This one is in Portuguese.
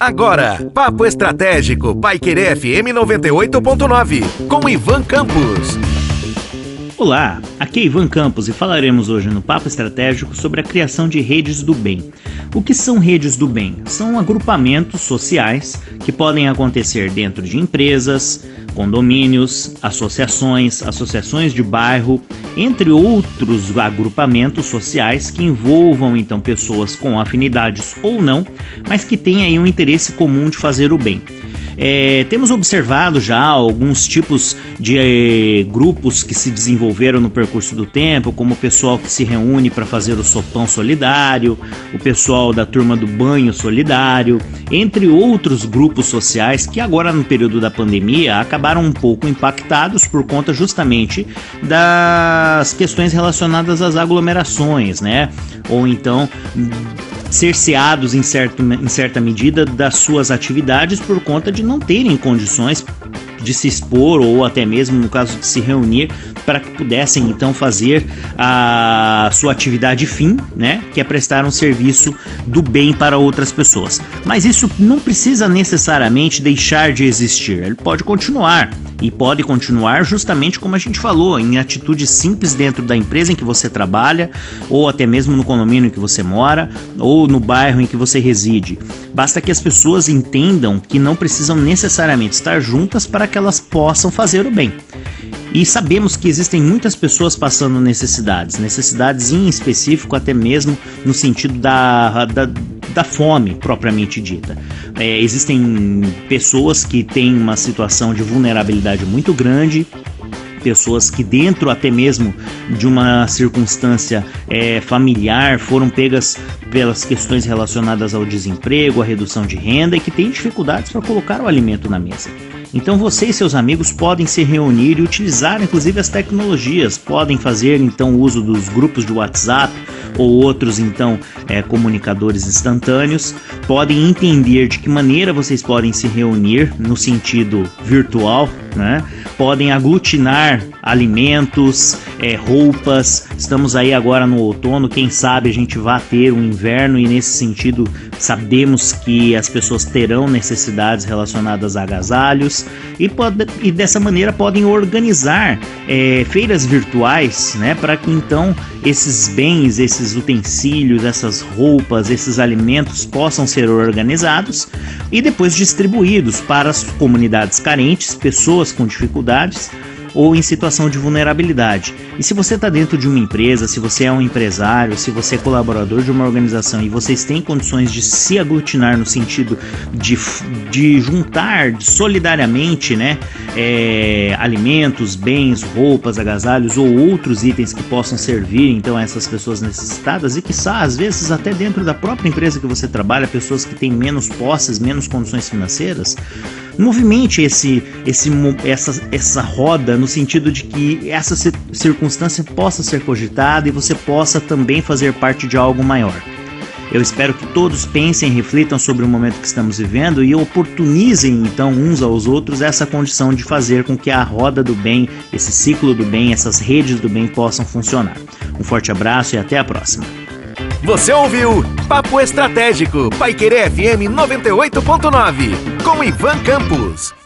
Agora, Papo Estratégico, Paiquerê FM 98.9, com Ivan Campos. Olá, aqui é Ivan Campos e falaremos hoje no Papo Estratégico sobre a criação de redes do bem. O que são redes do bem? São agrupamentos sociais que podem acontecer dentro de empresas, condomínios, associações, associações de bairro, entre outros agrupamentos sociais que envolvam então pessoas com afinidades ou não, mas que têm aí um interesse comum de fazer o bem. É, temos observado já alguns tipos de é, grupos que se desenvolveram no percurso do tempo, como o pessoal que se reúne para fazer o sopão solidário, o pessoal da turma do banho solidário, entre outros grupos sociais que agora no período da pandemia acabaram um pouco impactados por conta justamente das questões relacionadas às aglomerações, né? Ou então cerceados em, certo, em certa medida das suas atividades por conta de não terem condições de se expor ou até mesmo no caso de se reunir para que pudessem então fazer a sua atividade fim, né, que é prestar um serviço do bem para outras pessoas. Mas isso não precisa necessariamente deixar de existir, ele pode continuar e pode continuar justamente como a gente falou, em atitudes simples dentro da empresa em que você trabalha, ou até mesmo no condomínio em que você mora, ou no bairro em que você reside. Basta que as pessoas entendam que não precisam necessariamente estar juntas para que elas possam fazer o bem. E sabemos que existem muitas pessoas passando necessidades, necessidades em específico, até mesmo no sentido da, da, da fome propriamente dita. É, existem pessoas que têm uma situação de vulnerabilidade muito grande, pessoas que dentro até mesmo de uma circunstância é, familiar foram pegas pelas questões relacionadas ao desemprego, à redução de renda e que têm dificuldades para colocar o alimento na mesa. Então você e seus amigos podem se reunir e utilizar inclusive as tecnologias, podem fazer então uso dos grupos de WhatsApp ou outros então é, comunicadores instantâneos, podem entender de que maneira vocês podem se reunir no sentido virtual, né? podem aglutinar alimentos, é, roupas. Estamos aí agora no outono, quem sabe a gente vai ter um inverno e nesse sentido sabemos que as pessoas terão necessidades relacionadas a agasalhos e, pode, e dessa maneira podem organizar é, feiras virtuais, né, para que então esses bens, esses utensílios, essas roupas, esses alimentos possam ser organizados e depois distribuídos para as comunidades carentes, pessoas com dificuldades ou em situação de vulnerabilidade. E se você está dentro de uma empresa, se você é um empresário, se você é colaborador de uma organização e vocês têm condições de se aglutinar no sentido de, de juntar solidariamente né, é, alimentos, bens, roupas, agasalhos ou outros itens que possam servir então a essas pessoas necessitadas e que às vezes até dentro da própria empresa que você trabalha, pessoas que têm menos posses, menos condições financeiras, movimente esse, esse, essa, essa roda no sentido de que essa circunstância possa ser cogitada e você possa também fazer parte de algo maior. Eu espero que todos pensem, reflitam sobre o momento que estamos vivendo e oportunizem então uns aos outros essa condição de fazer com que a roda do bem, esse ciclo do bem, essas redes do bem possam funcionar. Um forte abraço e até a próxima. Você ouviu Papo Estratégico, Paiquerê FM 98.9, com Ivan Campos.